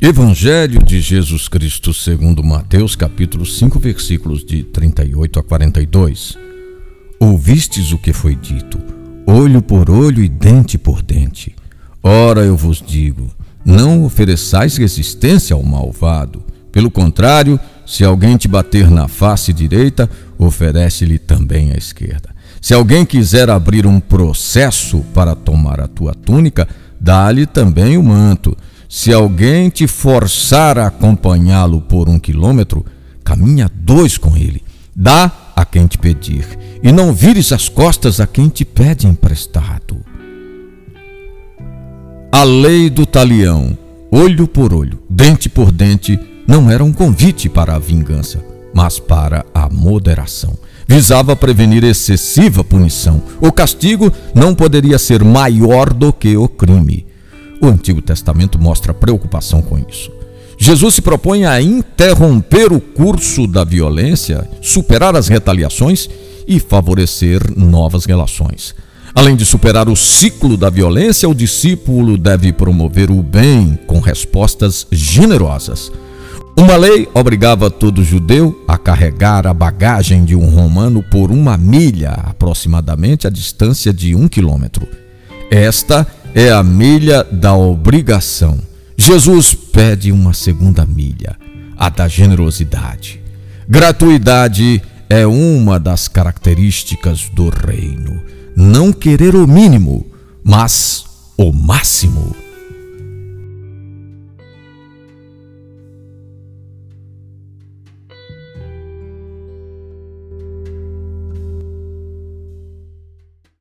Evangelho de Jesus Cristo segundo Mateus, capítulo 5, versículos de 38 a 42. Ouvistes o que foi dito, olho por olho e dente por dente. Ora eu vos digo, não ofereçais resistência ao malvado. Pelo contrário, se alguém te bater na face direita, oferece-lhe também a esquerda. Se alguém quiser abrir um processo para tomar a tua túnica, dá-lhe também o manto. Se alguém te forçar a acompanhá-lo por um quilômetro, caminha dois com ele. Dá a quem te pedir, e não vires as costas a quem te pede emprestado. A lei do talião, olho por olho, dente por dente, não era um convite para a vingança, mas para a moderação. Visava prevenir excessiva punição. O castigo não poderia ser maior do que o crime. O Antigo Testamento mostra preocupação com isso. Jesus se propõe a interromper o curso da violência, superar as retaliações e favorecer novas relações. Além de superar o ciclo da violência, o discípulo deve promover o bem com respostas generosas. Uma lei obrigava todo judeu a carregar a bagagem de um romano por uma milha, aproximadamente a distância de um quilômetro. Esta é a milha da obrigação. Jesus pede uma segunda milha, a da generosidade. Gratuidade é uma das características do reino. Não querer o mínimo, mas o máximo.